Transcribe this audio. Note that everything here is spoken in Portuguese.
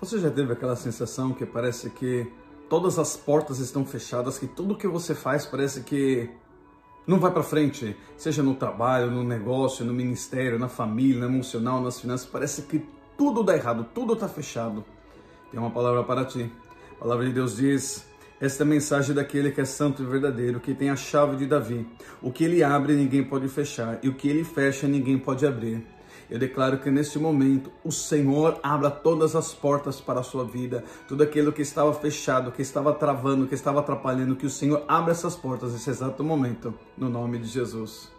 Você já teve aquela sensação que parece que todas as portas estão fechadas, que tudo que você faz parece que não vai para frente, seja no trabalho, no negócio, no ministério, na família, no emocional, nas finanças, parece que tudo dá errado, tudo está fechado. Tem uma palavra para ti. A palavra de Deus diz: esta é a mensagem daquele que é santo e verdadeiro, que tem a chave de Davi. O que ele abre, ninguém pode fechar, e o que ele fecha, ninguém pode abrir. Eu declaro que neste momento o Senhor abra todas as portas para a sua vida, tudo aquilo que estava fechado, que estava travando, que estava atrapalhando, que o Senhor abra essas portas nesse exato momento, no nome de Jesus.